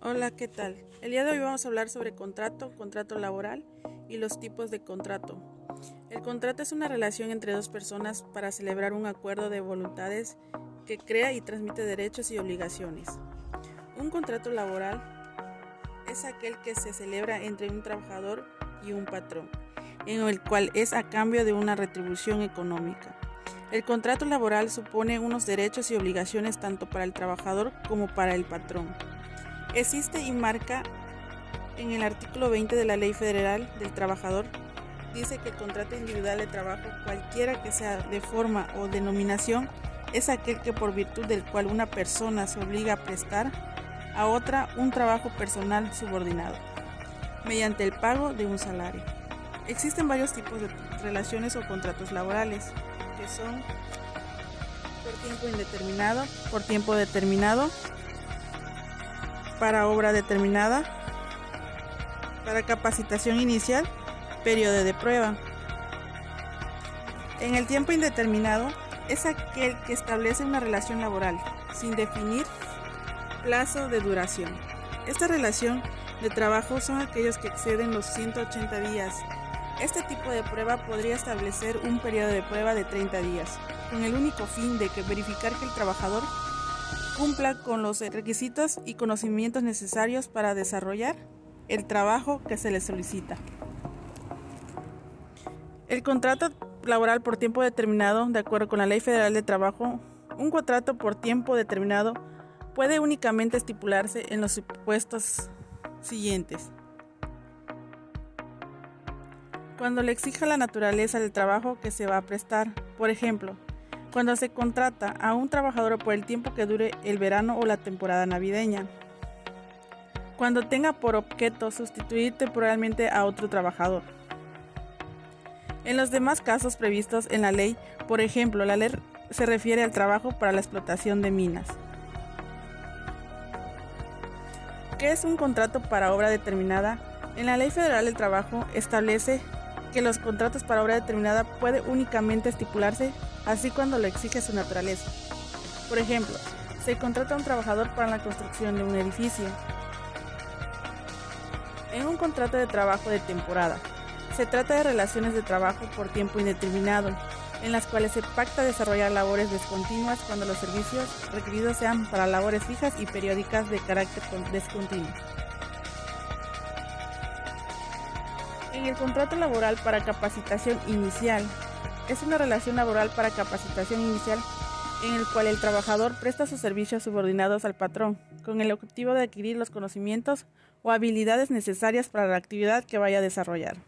Hola, ¿qué tal? El día de hoy vamos a hablar sobre contrato, contrato laboral y los tipos de contrato. El contrato es una relación entre dos personas para celebrar un acuerdo de voluntades que crea y transmite derechos y obligaciones. Un contrato laboral es aquel que se celebra entre un trabajador y un patrón, en el cual es a cambio de una retribución económica. El contrato laboral supone unos derechos y obligaciones tanto para el trabajador como para el patrón. Existe y marca en el artículo 20 de la Ley Federal del Trabajador, dice que el contrato individual de trabajo, cualquiera que sea de forma o denominación, es aquel que por virtud del cual una persona se obliga a prestar a otra un trabajo personal subordinado, mediante el pago de un salario. Existen varios tipos de relaciones o contratos laborales, que son por tiempo indeterminado, por tiempo determinado, para obra determinada, para capacitación inicial, periodo de prueba. En el tiempo indeterminado es aquel que establece una relación laboral sin definir plazo de duración. Esta relación de trabajo son aquellos que exceden los 180 días. Este tipo de prueba podría establecer un periodo de prueba de 30 días, con el único fin de que verificar que el trabajador cumpla con los requisitos y conocimientos necesarios para desarrollar el trabajo que se le solicita. El contrato laboral por tiempo determinado, de acuerdo con la Ley Federal de Trabajo, un contrato por tiempo determinado puede únicamente estipularse en los supuestos siguientes. Cuando le exija la naturaleza del trabajo que se va a prestar, por ejemplo, cuando se contrata a un trabajador por el tiempo que dure el verano o la temporada navideña. Cuando tenga por objeto sustituir temporalmente a otro trabajador. En los demás casos previstos en la ley, por ejemplo, la ley se refiere al trabajo para la explotación de minas. ¿Qué es un contrato para obra determinada? En la Ley Federal del Trabajo establece que los contratos para obra determinada puede únicamente estipularse así cuando lo exige su naturaleza. Por ejemplo, se contrata a un trabajador para la construcción de un edificio. En un contrato de trabajo de temporada, se trata de relaciones de trabajo por tiempo indeterminado, en las cuales se pacta desarrollar labores descontinuas cuando los servicios requeridos sean para labores fijas y periódicas de carácter descontinuo. En el contrato laboral para capacitación inicial, es una relación laboral para capacitación inicial en el cual el trabajador presta sus servicios subordinados al patrón, con el objetivo de adquirir los conocimientos o habilidades necesarias para la actividad que vaya a desarrollar.